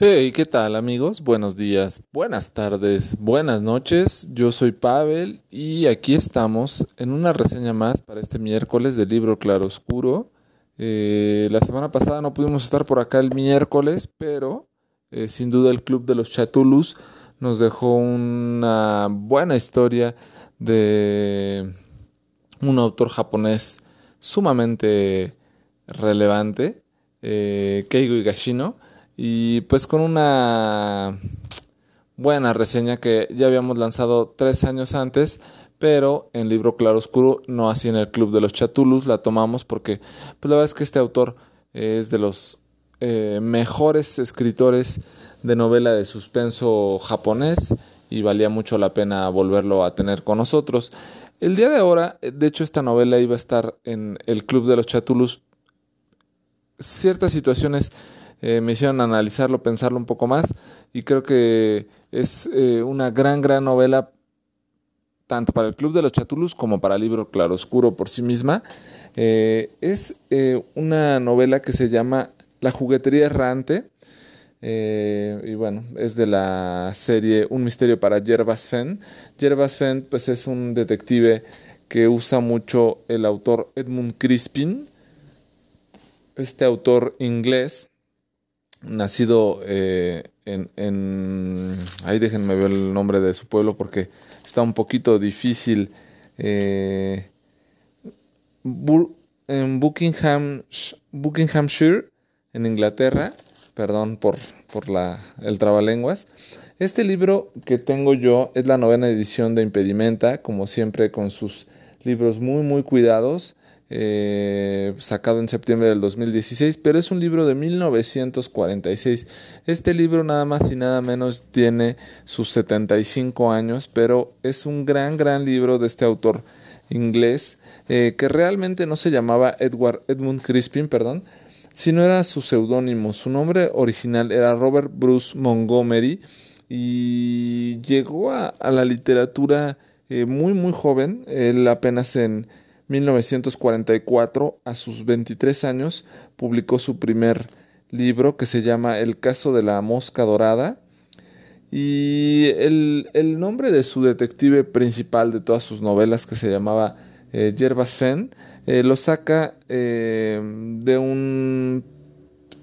Hey, ¿qué tal amigos? Buenos días, buenas tardes, buenas noches. Yo soy Pavel y aquí estamos en una reseña más para este miércoles del libro Claroscuro. Eh, la semana pasada no pudimos estar por acá el miércoles, pero eh, sin duda el Club de los Chatulus nos dejó una buena historia de un autor japonés sumamente relevante, eh, Keigo Higashino y pues con una buena reseña que ya habíamos lanzado tres años antes, pero en libro claroscuro, no así en el Club de los Chatulus, la tomamos porque pues la verdad es que este autor es de los eh, mejores escritores de novela de suspenso japonés y valía mucho la pena volverlo a tener con nosotros. El día de ahora, de hecho, esta novela iba a estar en el Club de los Chatulus. Ciertas situaciones eh, me hicieron analizarlo, pensarlo un poco más y creo que es eh, una gran, gran novela tanto para el Club de los Chatulus como para el libro Claroscuro por sí misma. Eh, es una novela que se llama La juguetería errante. y bueno, es de la serie Un misterio para Yerbas Fenn. Yerbas Fenn pues es un detective que usa mucho el autor Edmund Crispin, este autor inglés nacido eh, en, en, Ahí déjenme ver el nombre de su pueblo porque está un poquito difícil. Eh, en Buckingham, Buckinghamshire, en Inglaterra. Perdón por, por la, el trabalenguas. Este libro que tengo yo es la novena edición de Impedimenta, como siempre con sus libros muy muy cuidados. Eh, sacado en septiembre del 2016, pero es un libro de 1946. Este libro nada más y nada menos tiene sus 75 años, pero es un gran, gran libro de este autor inglés eh, que realmente no se llamaba Edward Edmund Crispin, perdón, sino era su seudónimo. Su nombre original era Robert Bruce Montgomery y llegó a, la literatura eh, muy, muy joven. Él apenas en 1944, a sus 23 años, publicó su primer libro que se llama El caso de la mosca dorada. Y el, nombre de su detective principal de todas sus novelas, que se llamaba eh, Yerbas Fenn, eh, lo saca eh, de un,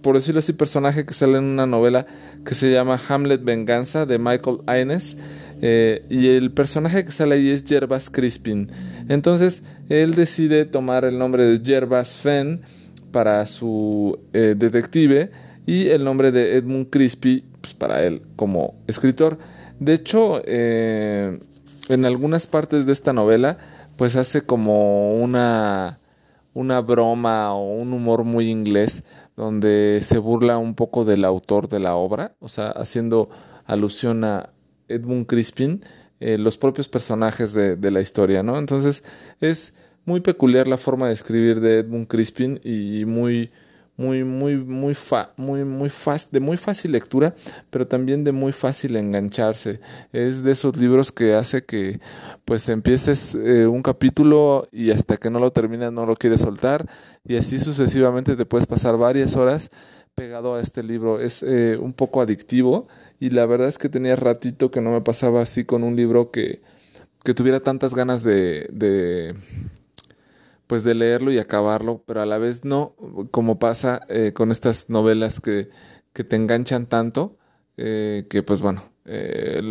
por decirlo así, personaje que sale en una novela que se llama Hamlet Venganza de Michael Innes. y el personaje que sale ahí es Yerbas Crispin. Entonces, él decide tomar el nombre de Jervas Fenn para su eh, detective y el nombre de Edmund Crispy pues, para él como escritor. De hecho, eh, en algunas partes de esta novela, pues hace como una, una broma o un humor muy inglés donde se burla un poco del autor de la obra, o sea, haciendo alusión a Edmund Crispin eh, los propios personajes de, de, la historia, ¿no? Entonces es muy peculiar la forma de escribir de Edmund Crispin y muy muy muy muy fa, muy muy fácil de muy fácil lectura pero también de muy fácil engancharse es de esos libros que hace que pues empieces eh, un capítulo y hasta que no lo terminas no lo quieres soltar y así sucesivamente te puedes pasar varias horas pegado a este libro es eh, un poco adictivo y la verdad es que tenía ratito que no me pasaba así con un libro que, que tuviera tantas ganas de, pues de leerlo y acabarlo, pero a la vez no, como pasa eh, con estas novelas que, que, te enganchan tanto, eh, que pues bueno,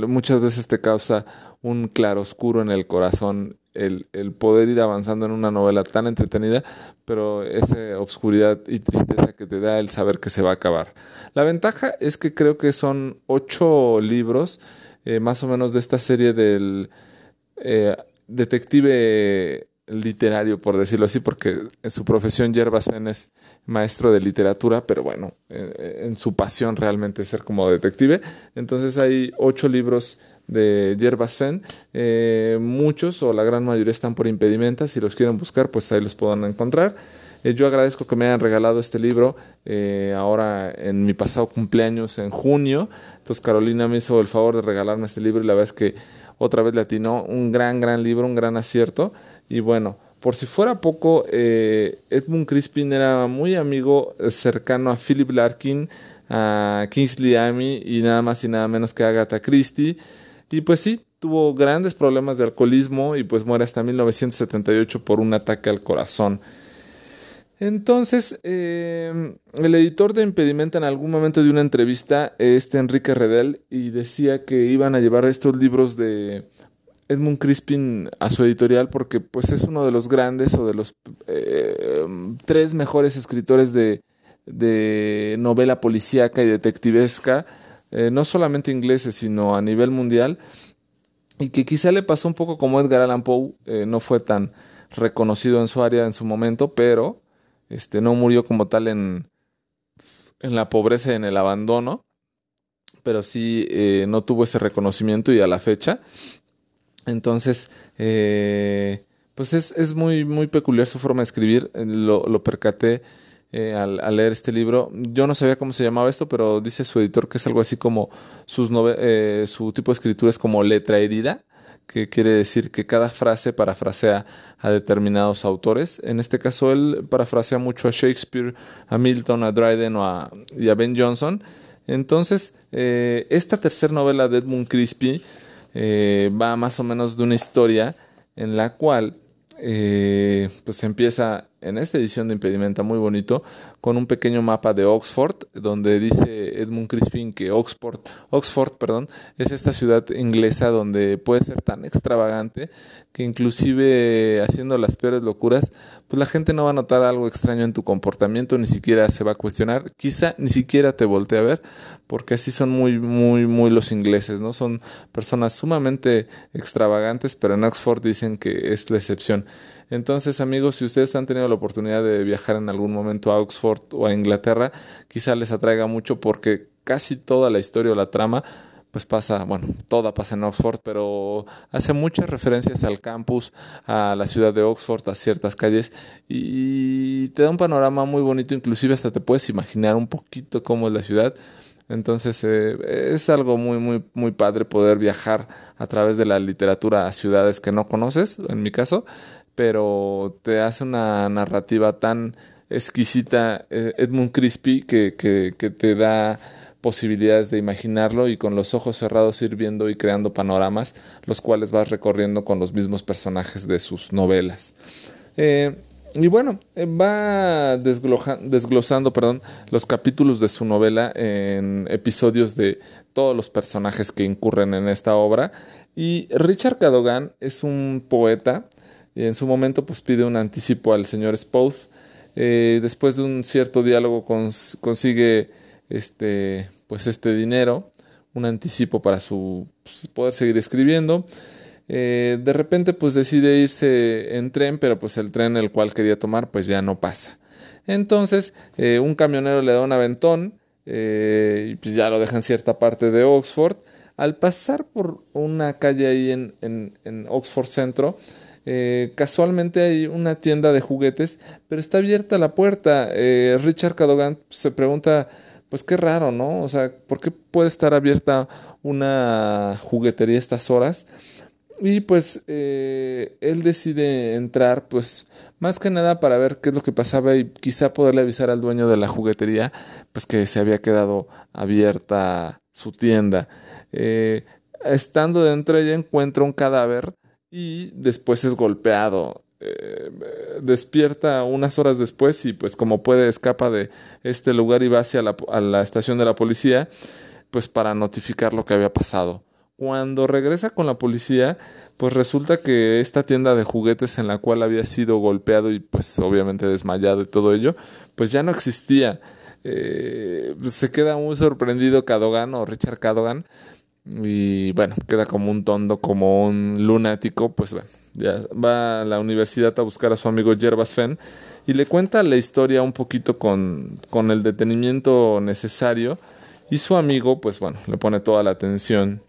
muchas veces te causa un claroscuro en el corazón el, poder ir avanzando en una novela tan entretenida, pero esa obscuridad y tristeza que te da el saber que se va a acabar. La ventaja es que creo que son ocho libros, eh, más o menos de esta serie del eh, detective literario, por decirlo así, porque en su profesión Yerbas Fenn es maestro de literatura, pero bueno, en su pasión realmente es ser como detective. Entonces hay ocho libros de Yerbas Fenn. Eh, muchos o la gran mayoría están por impedimenta. Si los quieren buscar, pues ahí los puedan encontrar. Eh, yo agradezco que me hayan regalado este libro eh, ahora en mi pasado cumpleaños en junio. Entonces Carolina me hizo el favor de regalarme este libro y la verdad es que otra vez le atinó un gran, gran libro, un gran acierto. Y bueno, por si fuera poco, Edmund Crispin era muy amigo cercano a Philip Larkin, a Kingsley Amy y nada más y nada menos que Agatha Christie. Y pues sí, tuvo grandes problemas de alcoholismo y pues muere hasta 1978 por un ataque al corazón. Entonces, eh, el editor de Impedimenta en algún momento de una entrevista, este Enrique Redel, y decía que iban a llevar estos libros de Edmund Crispin a su editorial porque pues es uno de los grandes o de los eh, tres mejores escritores de novela policíaca y detectivesca, eh, no solamente ingleses, sino a nivel mundial, y que quizá le pasó un poco como Edgar Allan Poe, no fue tan reconocido en su área en su momento, pero este, no murió como tal en, en la pobreza y en el abandono, pero sí eh, no tuvo ese reconocimiento y a la fecha. Entonces, eh, pues es, es, muy, muy peculiar su forma de escribir. Eh, lo, lo percaté al, al, leer este libro. Yo no sabía cómo se llamaba esto, pero dice su editor que es algo así como sus su tipo de escritura es como letra herida que quiere decir que cada frase parafrasea a determinados autores. En este caso, él parafrasea mucho a Shakespeare, a Milton, a Dryden o a, y a Ben Jonson. Entonces, eh, esta tercera novela de Edmund Crispy eh, va más o menos de una historia en la cual eh, pues empieza en esta edición de Impedimenta muy bonito con un pequeño mapa de Oxford donde dice Edmund Crispin que Oxford, Oxford perdón, es esta ciudad inglesa donde puede ser tan extravagante que inclusive haciendo las peores locuras pues la gente no va a notar algo extraño en tu comportamiento ni siquiera se va a cuestionar quizá ni siquiera te voltee a ver porque así son muy muy muy los ingleses no son personas sumamente extravagantes pero en Oxford dicen que es la excepción. Entonces, amigos, si ustedes han tenido la oportunidad de viajar en algún momento a Oxford o a Inglaterra, quizá les atraiga mucho porque casi toda la historia o la trama pues pasa, bueno, toda pasa en Oxford, pero hace muchas referencias al campus, a la ciudad de Oxford, a ciertas calles, y te da un panorama muy bonito, inclusive hasta te puedes imaginar un poquito cómo es la ciudad. Entonces eh, es algo muy, muy, muy padre poder viajar a través de la literatura a ciudades que no conoces, en mi caso, pero te hace una narrativa tan exquisita eh, Edmund Crispy que, te da posibilidades de imaginarlo y con los ojos cerrados ir viendo y creando panoramas, los cuales vas recorriendo con los mismos personajes de sus novelas. Eh, y bueno, eh, va desglosando perdón, los capítulos de su novela en episodios de todos los personajes que incurren en esta obra. Y Richard Cadogan es un poeta y en su momento pues pide un anticipo al señor Spouth. Eh, después de un cierto diálogo consigue este, pues este dinero, un anticipo para su pues, poder seguir escribiendo. Eh, de repente pues decide irse en tren, pero pues el tren el cual quería tomar pues ya no pasa. Entonces eh, un camionero le da un aventón y pues ya lo deja en cierta parte de Oxford. Al pasar por una calle ahí en, en Oxford Centro, eh, casualmente hay una tienda de juguetes, pero está abierta la puerta. Eh, Richard Cadogan se pregunta, pues qué raro, ¿no? O sea, ¿por qué puede estar abierta una juguetería a estas horas? Y pues eh, él decide entrar, pues más que nada para ver qué es lo que pasaba y quizá poderle avisar al dueño de la juguetería, pues que se había quedado abierta su tienda. estando dentro ella encuentra un cadáver y después es golpeado. Eh, despierta unas horas después y pues como puede escapa de este lugar y va hacia la, la estación de la policía pues para notificar lo que había pasado. Cuando regresa con la policía, pues resulta que esta tienda de juguetes en la cual había sido golpeado y pues obviamente desmayado y todo ello, pues ya no existía. Eh, se queda muy sorprendido Cadogan o Richard Cadogan y bueno, queda como un tondo, como un lunático, pues bueno, ya va a la universidad a buscar a su amigo Jervas Fenn y le cuenta la historia un poquito con, con el detenimiento necesario y su amigo, pues bueno, le pone toda la atención.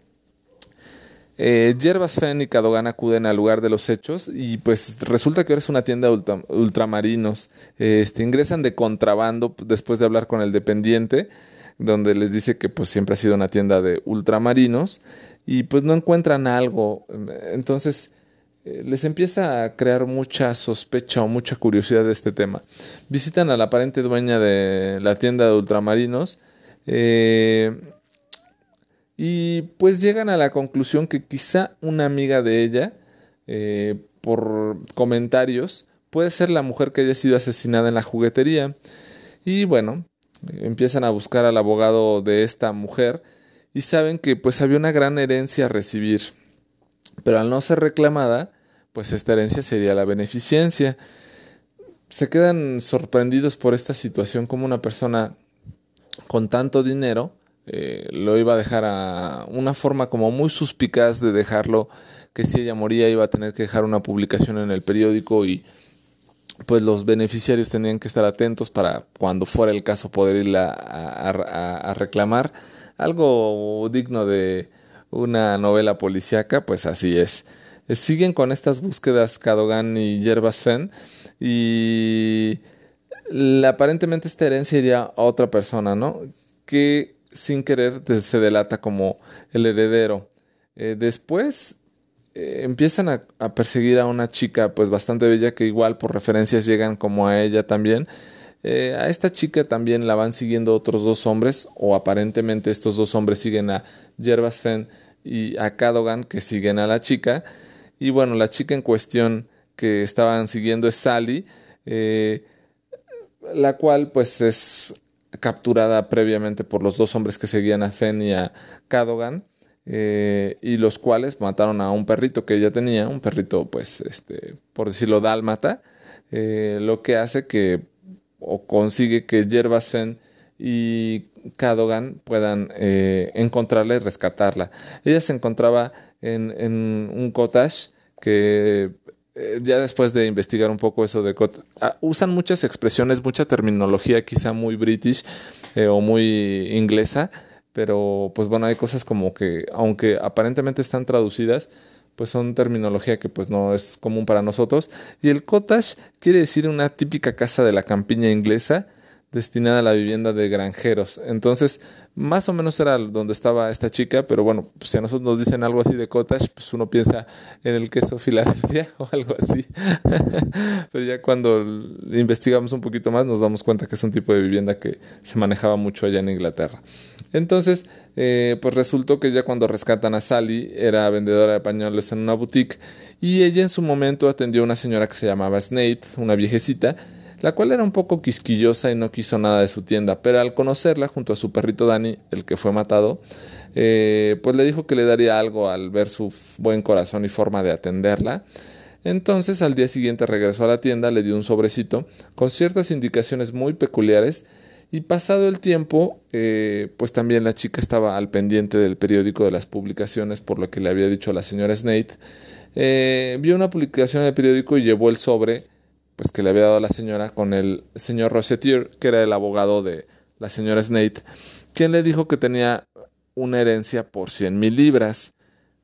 Eh, Jervas Fenn y Cadogan acuden al lugar de los hechos y pues resulta que ahora es una tienda de ultramarinos. Este, ingresan de contrabando después de hablar con el dependiente donde les dice que pues siempre ha sido una tienda de ultramarinos y pues no encuentran algo. Entonces eh, les empieza a crear mucha sospecha o mucha curiosidad de este tema. Visitan a la aparente dueña de la tienda de ultramarinos eh, y pues llegan a la conclusión que quizá una amiga de ella, eh, por comentarios, puede ser la mujer que haya sido asesinada en la juguetería. Y bueno, empiezan a buscar al abogado de esta mujer y saben que pues había una gran herencia a recibir. Pero al no ser reclamada, pues esta herencia sería la beneficencia. Se quedan sorprendidos por esta situación como una persona con tanto dinero eh, lo iba a dejar a una forma como muy suspicaz de dejarlo, que si ella moría iba a tener que dejar una publicación en el periódico y pues los beneficiarios tenían que estar atentos para cuando fuera el caso poder ir a reclamar algo digno de una novela policíaca, pues así es. Siguen con estas búsquedas Cadogan y Yerbas Fenn y aparentemente esta herencia iría a otra persona, ¿no? Que sin querer se delata como el heredero. Eh, después eh, empiezan a, perseguir a una chica pues bastante bella que igual por referencias llegan como a ella también. a esta chica también la van siguiendo otros dos hombres o aparentemente estos dos hombres siguen a Yerbas Fenn y a Cadogan que siguen a la chica. Y bueno, la chica en cuestión que estaban siguiendo es Sally, eh, la cual pues es capturada previamente por los dos hombres que seguían a Fenn y a Cadogan. Eh, y los cuales mataron a un perrito que ella tenía, un perrito, pues, este, por decirlo, dálmata, eh, lo que hace que, o consigue que Yerbas Fenn y Cadogan puedan encontrarla y rescatarla. Ella se encontraba en, un cottage que eh, ya después de investigar un poco eso de cottage, ah, usan muchas expresiones, mucha terminología quizá muy british eh, o muy inglesa, pero pues bueno, hay cosas como que aunque aparentemente están traducidas, pues son terminología que pues no es común para nosotros. Y el cottage quiere decir una típica casa de la campiña inglesa destinada a la vivienda de granjeros. Entonces, más o menos era donde estaba esta chica, pero bueno, pues si a nosotros nos dicen algo así de cottage, pues uno piensa en el queso Filadelfia o algo así. pero ya cuando investigamos un poquito más nos damos cuenta que es un tipo de vivienda que se manejaba mucho allá en Inglaterra. Entonces, eh, pues resultó que ya cuando rescatan a Sally, era vendedora de pañuelos en una boutique y ella en su momento atendió a una señora que se llamaba Snape, una viejecita, la cual era un poco quisquillosa y no quiso nada de su tienda, pero al conocerla junto a su perrito Dani, el que fue matado, eh, pues le dijo que le daría algo al ver su buen corazón y forma de atenderla. Entonces al día siguiente regresó a la tienda, le dio un sobrecito con ciertas indicaciones muy peculiares y pasado el tiempo, eh, pues también la chica estaba al pendiente del periódico de las publicaciones por lo que le había dicho a la señora Snate. Eh, vio una publicación en el periódico y llevó el sobre pues que le había dado la señora con el señor Rossetier, que era el abogado de la señora Snate, quien le dijo que tenía una herencia por 100 mil libras,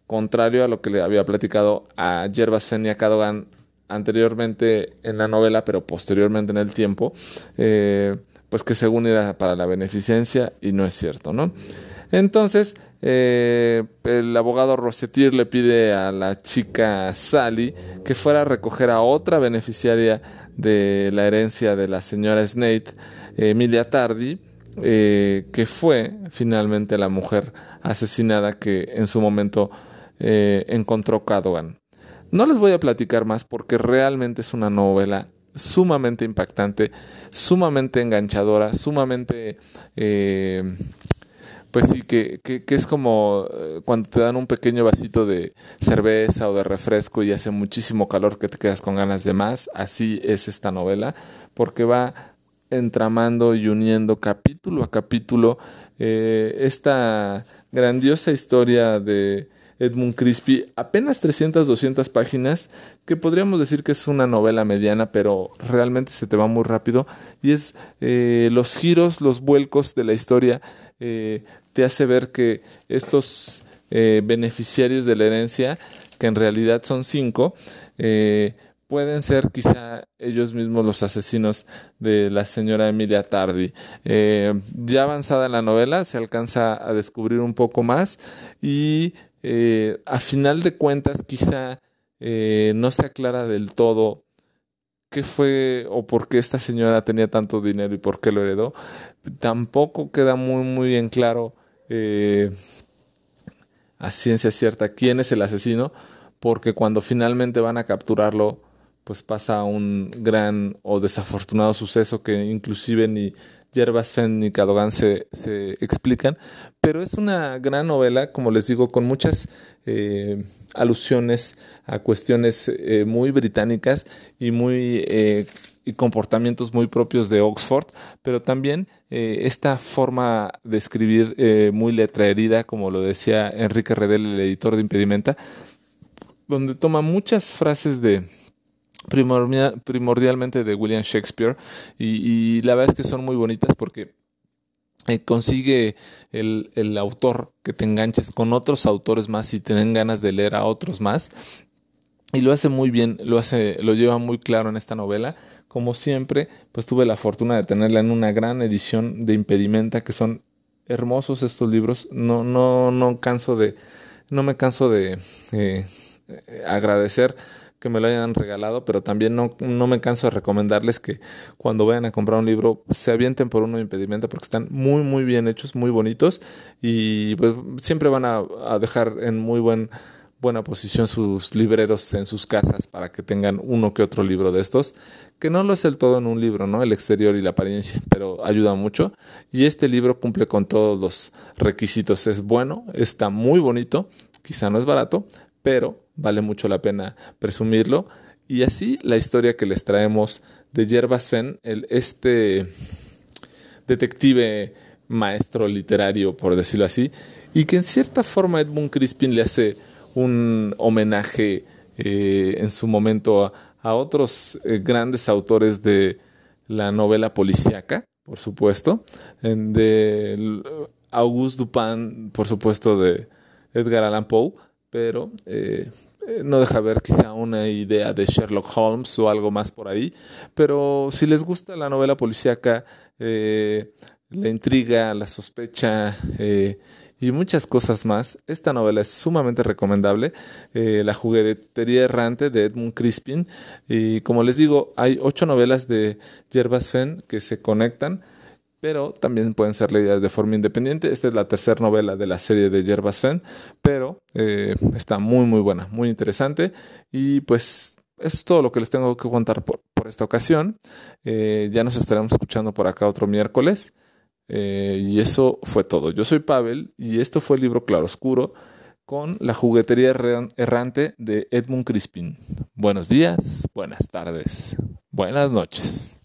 contrario a lo que le había platicado a Yerbas Fenia Cadogan anteriormente en la novela, pero posteriormente en el tiempo, eh, pues que según era para la beneficencia y no es cierto, ¿no? Entonces, eh, el abogado Rossetier le pide a la chica Sally que fuera a recoger a otra beneficiaria de la herencia de la señora Snate, Emilia Tardy, eh, que fue finalmente la mujer asesinada que en su momento eh, encontró Cadogan. No les voy a platicar más porque realmente es una novela sumamente impactante, sumamente enganchadora, sumamente pues sí, que, que, que, es como eh, cuando te dan un pequeño vasito de cerveza o de refresco y hace muchísimo calor que te quedas con ganas de más. Así es esta novela, porque va entramando y uniendo capítulo a capítulo eh, esta grandiosa historia de Edmund Crispy, apenas 300, 200 páginas, que podríamos decir que es una novela mediana, pero realmente se te va muy rápido, y es eh, los giros, los vuelcos de la historia eh, te hace ver que estos eh, beneficiarios de la herencia, que en realidad son cinco, eh, pueden ser quizá ellos mismos los asesinos de la señora Emilia Tardi. Eh, ya avanzada en la novela se alcanza a descubrir un poco más y a final de cuentas quizá eh, no se aclara del todo qué fue o por qué esta señora tenía tanto dinero y por qué lo heredó. Tampoco queda muy, muy bien claro eh, a ciencia cierta quién es el asesino, porque cuando finalmente van a capturarlo, pues pasa un gran o desafortunado suceso que inclusive ni Yerbas Fenn ni Cadogan se, se, explican, pero es una gran novela, como les digo, con muchas eh, alusiones a cuestiones eh, muy británicas y muy eh, y comportamientos muy propios de Oxford, pero también esta forma de escribir muy letra herida, como lo decía Enrique Redel, el editor de Impedimenta, donde toma muchas frases de primordialmente de William Shakespeare y, la verdad es que son muy bonitas porque eh, consigue el, el, autor que te enganches con otros autores más y te den ganas de leer a otros más y lo hace muy bien, lo hace, lo lleva muy claro en esta novela. Como siempre, pues tuve la fortuna de tenerla en una gran edición de Impedimenta, que son hermosos estos libros. No, no, no canso de, no me canso de eh, agradecer que me lo hayan regalado, pero también no, no, me canso de recomendarles que cuando vayan a comprar un libro se avienten por uno de impedimento porque están muy muy bien hechos, muy bonitos y pues siempre van a, dejar en muy buen, buena posición sus libreros en sus casas para que tengan uno que otro libro de estos, que no lo es el todo en un libro, ¿no? El exterior y la apariencia, pero ayuda mucho y este libro cumple con todos los requisitos, es bueno, está muy bonito, quizá no es barato, pero vale mucho la pena presumirlo. Y así la historia que les traemos de Yerbas Fenn, el, este detective maestro literario, por decirlo así, y que en cierta forma Edmund Crispin le hace un homenaje eh, en su momento a, otros eh, grandes autores de la novela policíaca, por supuesto, de Auguste Dupin, por supuesto, de Edgar Allan Poe, pero eh, no deja ver quizá una idea de Sherlock Holmes o algo más por ahí, pero si les gusta la novela policíaca, la intriga, la sospecha y muchas cosas más, esta novela es sumamente recomendable, La juguetería errante de Edmund Crispin, y como les digo, hay ocho novelas de Jervas Fenn que se conectan, pero también pueden ser leídas de forma independiente. Esta es la tercera novela de la serie de Yerbas Fenn, pero eh, está muy muy buena, muy interesante y pues es todo lo que les tengo que contar por, esta ocasión. Eh, ya nos estaremos escuchando por acá otro miércoles. Eh, y eso fue todo. Yo soy Pavel y esto fue el libro Claroscuro con la juguetería errante de Edmund Crispin. Buenos días, buenas tardes, buenas noches.